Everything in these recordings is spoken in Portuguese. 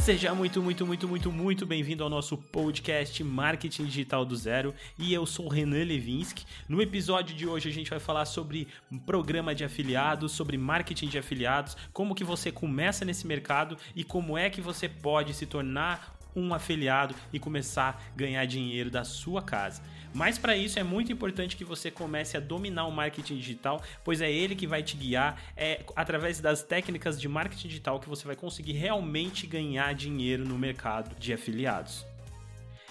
Seja muito, muito, muito, muito, muito bem-vindo ao nosso podcast Marketing Digital do Zero e eu sou o Renan Levinsky. No episódio de hoje a gente vai falar sobre programa de afiliados, sobre marketing de afiliados, como que você começa nesse mercado e como é que você pode se tornar um afiliado e começar a ganhar dinheiro da sua casa. Mas para isso é muito importante que você comece a dominar o marketing digital, pois é ele que vai te guiar, é através das técnicas de marketing digital que você vai conseguir realmente ganhar dinheiro no mercado de afiliados.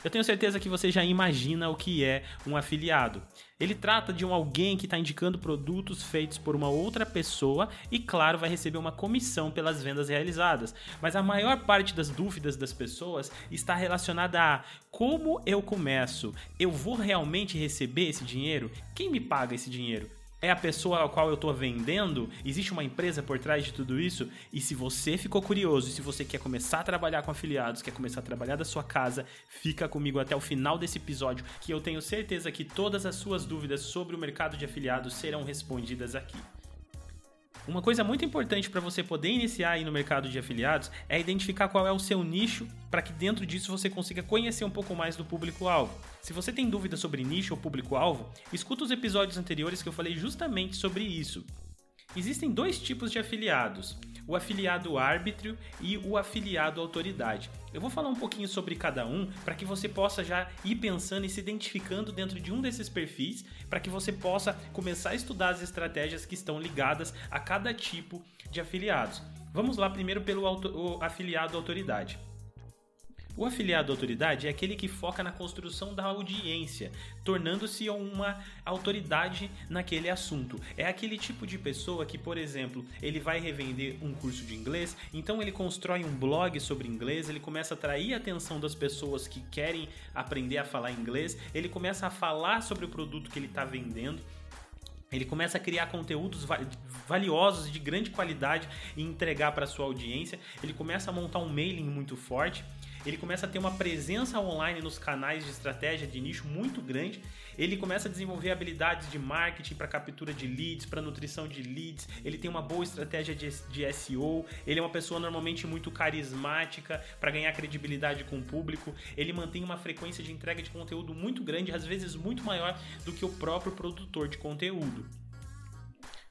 Eu tenho certeza que você já imagina o que é um afiliado. Ele trata de um alguém que está indicando produtos feitos por uma outra pessoa e, claro, vai receber uma comissão pelas vendas realizadas. Mas a maior parte das dúvidas das pessoas está relacionada a como eu começo? Eu vou realmente receber esse dinheiro? Quem me paga esse dinheiro? É a pessoa a qual eu estou vendendo? Existe uma empresa por trás de tudo isso? E se você ficou curioso, se você quer começar a trabalhar com afiliados, quer começar a trabalhar da sua casa, fica comigo até o final desse episódio, que eu tenho certeza que todas as suas dúvidas sobre o mercado de afiliados serão respondidas aqui. Uma coisa muito importante para você poder iniciar aí no mercado de afiliados é identificar qual é o seu nicho para que dentro disso você consiga conhecer um pouco mais do público-alvo. Se você tem dúvida sobre nicho ou público-alvo, escuta os episódios anteriores que eu falei justamente sobre isso. Existem dois tipos de afiliados o afiliado árbitro e o afiliado autoridade. Eu vou falar um pouquinho sobre cada um para que você possa já ir pensando e se identificando dentro de um desses perfis, para que você possa começar a estudar as estratégias que estão ligadas a cada tipo de afiliados. Vamos lá primeiro pelo auto, afiliado autoridade. O afiliado à autoridade é aquele que foca na construção da audiência, tornando-se uma autoridade naquele assunto. É aquele tipo de pessoa que, por exemplo, ele vai revender um curso de inglês, então ele constrói um blog sobre inglês, ele começa a atrair a atenção das pessoas que querem aprender a falar inglês, ele começa a falar sobre o produto que ele está vendendo. Ele começa a criar conteúdos valiosos de grande qualidade e entregar para sua audiência. Ele começa a montar um mailing muito forte ele começa a ter uma presença online nos canais de estratégia de nicho muito grande. Ele começa a desenvolver habilidades de marketing para captura de leads, para nutrição de leads. Ele tem uma boa estratégia de, de SEO. Ele é uma pessoa normalmente muito carismática para ganhar credibilidade com o público. Ele mantém uma frequência de entrega de conteúdo muito grande, às vezes muito maior do que o próprio produtor de conteúdo.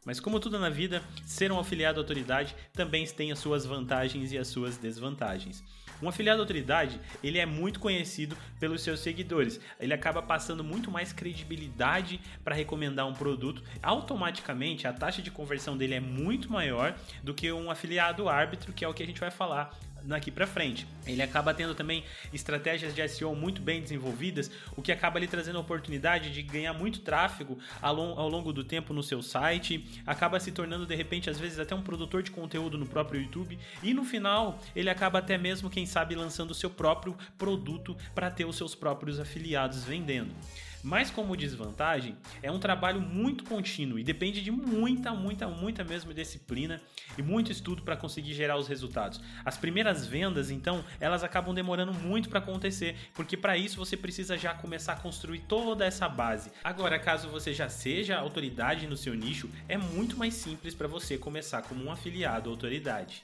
Mas como tudo na vida, ser um afiliado à autoridade também tem as suas vantagens e as suas desvantagens. Um afiliado à autoridade, ele é muito conhecido pelos seus seguidores. Ele acaba passando muito mais credibilidade para recomendar um produto. Automaticamente, a taxa de conversão dele é muito maior do que um afiliado árbitro, que é o que a gente vai falar daqui para frente. Ele acaba tendo também estratégias de SEO muito bem desenvolvidas, o que acaba lhe trazendo a oportunidade de ganhar muito tráfego ao longo do tempo no seu site, acaba se tornando de repente às vezes até um produtor de conteúdo no próprio YouTube e no final ele acaba até mesmo quem sabe lançando o seu próprio produto para ter os seus próprios afiliados vendendo. Mas como desvantagem, é um trabalho muito contínuo e depende de muita, muita, muita mesmo disciplina e muito estudo para conseguir gerar os resultados. As primeiras vendas, então, elas acabam demorando muito para acontecer, porque para isso você precisa já começar a construir toda essa base. Agora, caso você já seja autoridade no seu nicho, é muito mais simples para você começar como um afiliado autoridade.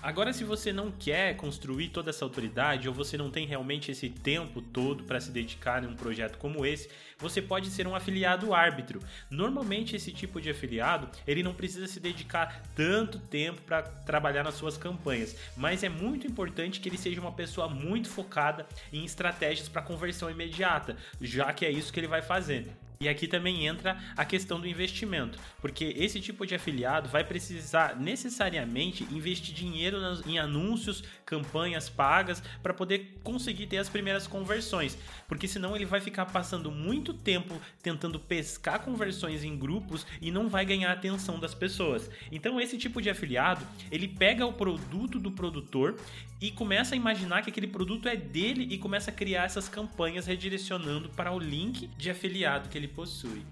Agora, se você não quer construir toda essa autoridade ou você não tem realmente esse tempo todo para se dedicar em um projeto como esse, você pode ser um afiliado árbitro. Normalmente, esse tipo de afiliado ele não precisa se dedicar tanto tempo para trabalhar nas suas campanhas, mas é muito importante que ele seja uma pessoa muito focada em estratégias para conversão imediata, já que é isso que ele vai fazer. E aqui também entra a questão do investimento, porque esse tipo de afiliado vai precisar necessariamente investir dinheiro em anúncios, campanhas pagas para poder conseguir ter as primeiras conversões, porque senão ele vai ficar passando muito tempo tentando pescar conversões em grupos e não vai ganhar a atenção das pessoas. Então esse tipo de afiliado, ele pega o produto do produtor e começa a imaginar que aquele produto é dele e começa a criar essas campanhas redirecionando para o link de afiliado que ele possui.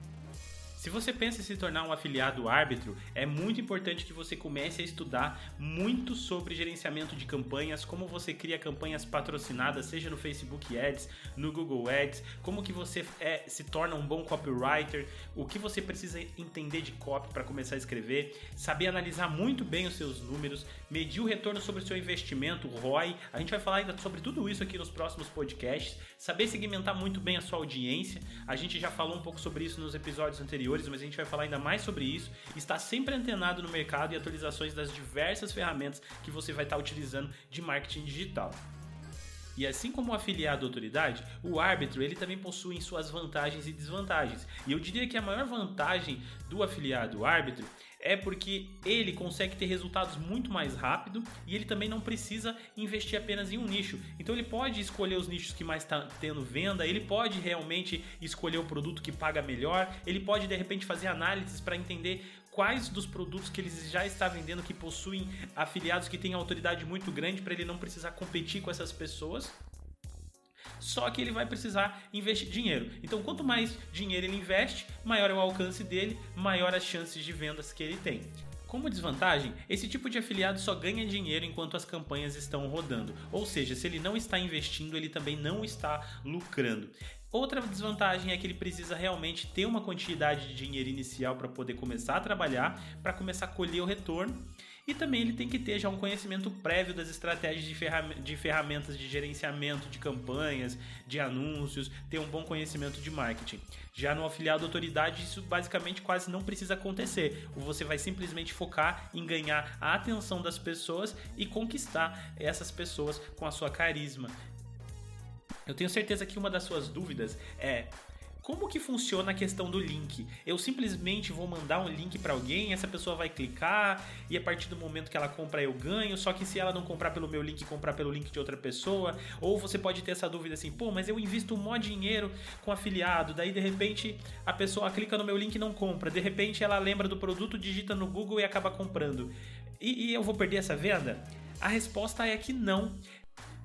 Se você pensa em se tornar um afiliado árbitro, é muito importante que você comece a estudar muito sobre gerenciamento de campanhas, como você cria campanhas patrocinadas, seja no Facebook Ads, no Google Ads, como que você é, se torna um bom copywriter, o que você precisa entender de copy para começar a escrever, saber analisar muito bem os seus números, medir o retorno sobre o seu investimento, o ROI. A gente vai falar ainda sobre tudo isso aqui nos próximos podcasts, saber segmentar muito bem a sua audiência. A gente já falou um pouco sobre isso nos episódios anteriores, mas a gente vai falar ainda mais sobre isso. Estar sempre antenado no mercado e atualizações das diversas ferramentas que você vai estar utilizando de marketing digital. E assim como o afiliado autoridade, o árbitro ele também possui suas vantagens e desvantagens. E eu diria que a maior vantagem do afiliado árbitro é porque ele consegue ter resultados muito mais rápido e ele também não precisa investir apenas em um nicho. Então ele pode escolher os nichos que mais está tendo venda, ele pode realmente escolher o produto que paga melhor, ele pode de repente fazer análises para entender quais dos produtos que ele já está vendendo que possuem afiliados que têm autoridade muito grande para ele não precisar competir com essas pessoas só que ele vai precisar investir dinheiro. Então, quanto mais dinheiro ele investe, maior é o alcance dele, maior as chances de vendas que ele tem. Como desvantagem, esse tipo de afiliado só ganha dinheiro enquanto as campanhas estão rodando, ou seja, se ele não está investindo, ele também não está lucrando. Outra desvantagem é que ele precisa realmente ter uma quantidade de dinheiro inicial para poder começar a trabalhar, para começar a colher o retorno e também ele tem que ter já um conhecimento prévio das estratégias de, de ferramentas de gerenciamento de campanhas, de anúncios, ter um bom conhecimento de marketing. Já no afiliado autoridade, isso basicamente quase não precisa acontecer. Você vai simplesmente focar em ganhar a atenção das pessoas e conquistar essas pessoas com a sua carisma. Eu tenho certeza que uma das suas dúvidas é como que funciona a questão do link? Eu simplesmente vou mandar um link para alguém, essa pessoa vai clicar e a partir do momento que ela compra eu ganho, só que se ela não comprar pelo meu link, comprar pelo link de outra pessoa, ou você pode ter essa dúvida assim, pô, mas eu invisto mó dinheiro com afiliado, daí de repente a pessoa clica no meu link e não compra, de repente ela lembra do produto, digita no Google e acaba comprando. E, e eu vou perder essa venda? A resposta é que não.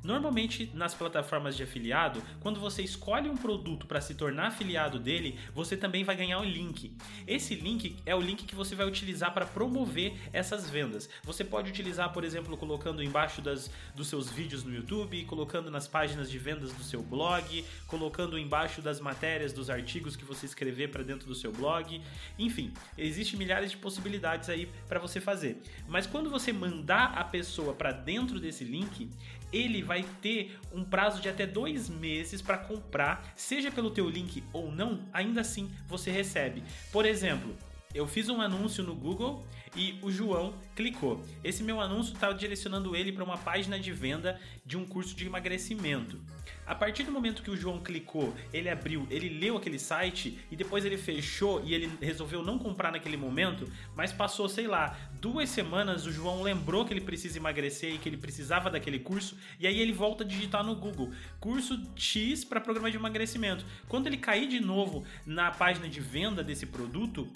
Normalmente nas plataformas de afiliado, quando você escolhe um produto para se tornar afiliado dele, você também vai ganhar um link. Esse link é o link que você vai utilizar para promover essas vendas. Você pode utilizar, por exemplo, colocando embaixo das, dos seus vídeos no YouTube, colocando nas páginas de vendas do seu blog, colocando embaixo das matérias dos artigos que você escrever para dentro do seu blog. Enfim, existem milhares de possibilidades aí para você fazer. Mas quando você mandar a pessoa para dentro desse link, ele vai ter um prazo de até dois meses para comprar, seja pelo teu link ou não, ainda assim você recebe. Por exemplo, eu fiz um anúncio no Google e o João clicou. Esse meu anúncio está direcionando ele para uma página de venda de um curso de emagrecimento. A partir do momento que o João clicou, ele abriu, ele leu aquele site e depois ele fechou e ele resolveu não comprar naquele momento, mas passou, sei lá, duas semanas o João lembrou que ele precisa emagrecer e que ele precisava daquele curso e aí ele volta a digitar no Google curso X para programa de emagrecimento. Quando ele cair de novo na página de venda desse produto,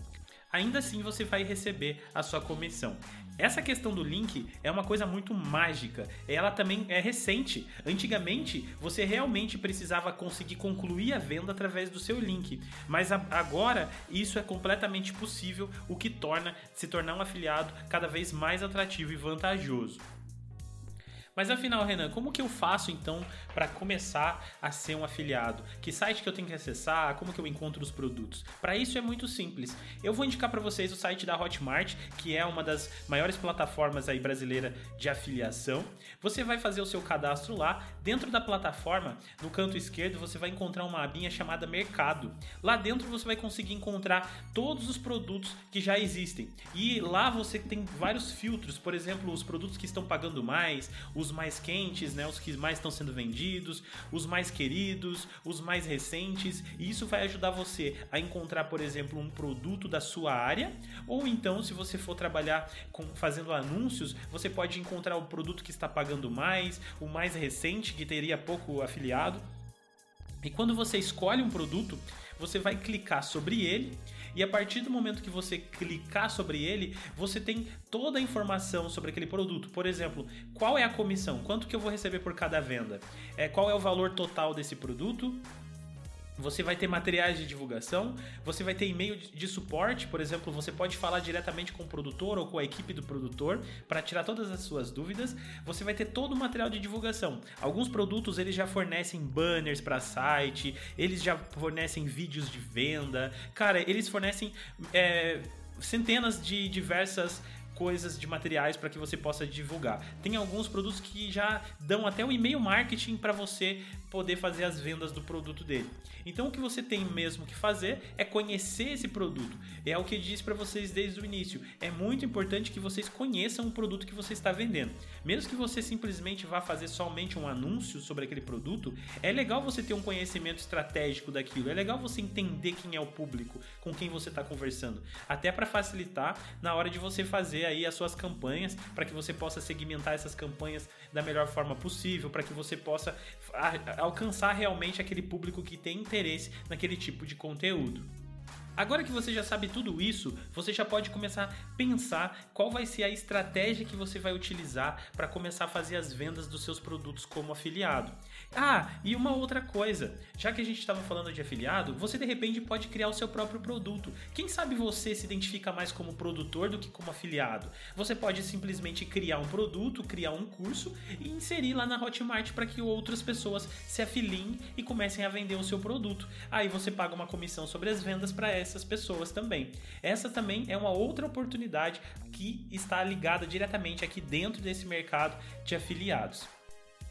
ainda assim você vai receber a sua comissão. Essa questão do link é uma coisa muito mágica. Ela também é recente. Antigamente, você realmente precisava conseguir concluir a venda através do seu link, mas agora isso é completamente possível, o que torna se tornar um afiliado cada vez mais atrativo e vantajoso. Mas afinal, Renan, como que eu faço então para começar a ser um afiliado? Que site que eu tenho que acessar? Como que eu encontro os produtos? Para isso é muito simples. Eu vou indicar para vocês o site da Hotmart, que é uma das maiores plataformas aí brasileira de afiliação. Você vai fazer o seu cadastro lá. Dentro da plataforma, no canto esquerdo, você vai encontrar uma abinha chamada Mercado. Lá dentro você vai conseguir encontrar todos os produtos que já existem. E lá você tem vários filtros, por exemplo, os produtos que estão pagando mais, os os mais quentes, né, os que mais estão sendo vendidos, os mais queridos, os mais recentes, e isso vai ajudar você a encontrar, por exemplo, um produto da sua área, ou então, se você for trabalhar com, fazendo anúncios, você pode encontrar o produto que está pagando mais, o mais recente, que teria pouco afiliado. E quando você escolhe um produto, você vai clicar sobre ele e a partir do momento que você clicar sobre ele, você tem toda a informação sobre aquele produto. Por exemplo, qual é a comissão? Quanto que eu vou receber por cada venda? É, qual é o valor total desse produto? Você vai ter materiais de divulgação, você vai ter e-mail de suporte, por exemplo, você pode falar diretamente com o produtor ou com a equipe do produtor para tirar todas as suas dúvidas. Você vai ter todo o material de divulgação. Alguns produtos eles já fornecem banners para site, eles já fornecem vídeos de venda. Cara, eles fornecem é, centenas de diversas coisas de materiais para que você possa divulgar. Tem alguns produtos que já dão até o e-mail marketing para você poder fazer as vendas do produto dele. Então o que você tem mesmo que fazer é conhecer esse produto. É o que eu disse para vocês desde o início. É muito importante que vocês conheçam o produto que você está vendendo. Mesmo que você simplesmente vá fazer somente um anúncio sobre aquele produto, é legal você ter um conhecimento estratégico daquilo. É legal você entender quem é o público com quem você está conversando, até para facilitar na hora de você fazer aí as suas campanhas, para que você possa segmentar essas campanhas da melhor forma possível, para que você possa alcançar realmente aquele público que tem interesse naquele tipo de conteúdo. Agora que você já sabe tudo isso, você já pode começar a pensar qual vai ser a estratégia que você vai utilizar para começar a fazer as vendas dos seus produtos como afiliado. Ah, e uma outra coisa, já que a gente estava falando de afiliado, você de repente pode criar o seu próprio produto. Quem sabe você se identifica mais como produtor do que como afiliado? Você pode simplesmente criar um produto, criar um curso e inserir lá na Hotmart para que outras pessoas se afiliem e comecem a vender o seu produto. Aí você paga uma comissão sobre as vendas para essas pessoas também. Essa também é uma outra oportunidade que está ligada diretamente aqui dentro desse mercado de afiliados.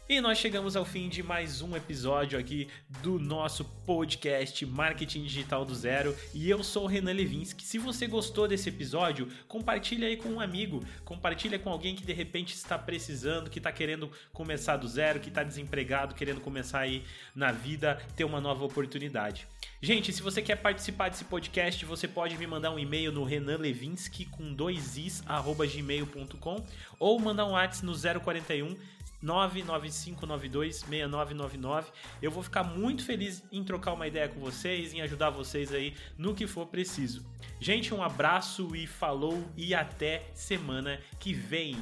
E nós chegamos ao fim de mais um episódio aqui do nosso podcast Marketing Digital do Zero. E eu sou o Renan Levinsky. Se você gostou desse episódio, compartilha aí com um amigo, compartilha com alguém que de repente está precisando, que está querendo começar do zero, que está desempregado, querendo começar aí na vida, ter uma nova oportunidade. Gente, se você quer participar desse podcast, você pode me mandar um e-mail no renanlevinsky com dois is, arroba gmail.com ou mandar um WhatsApp no 041 995926999. Eu vou ficar muito feliz em trocar uma ideia com vocês, em ajudar vocês aí no que for preciso. Gente, um abraço e falou e até semana que vem.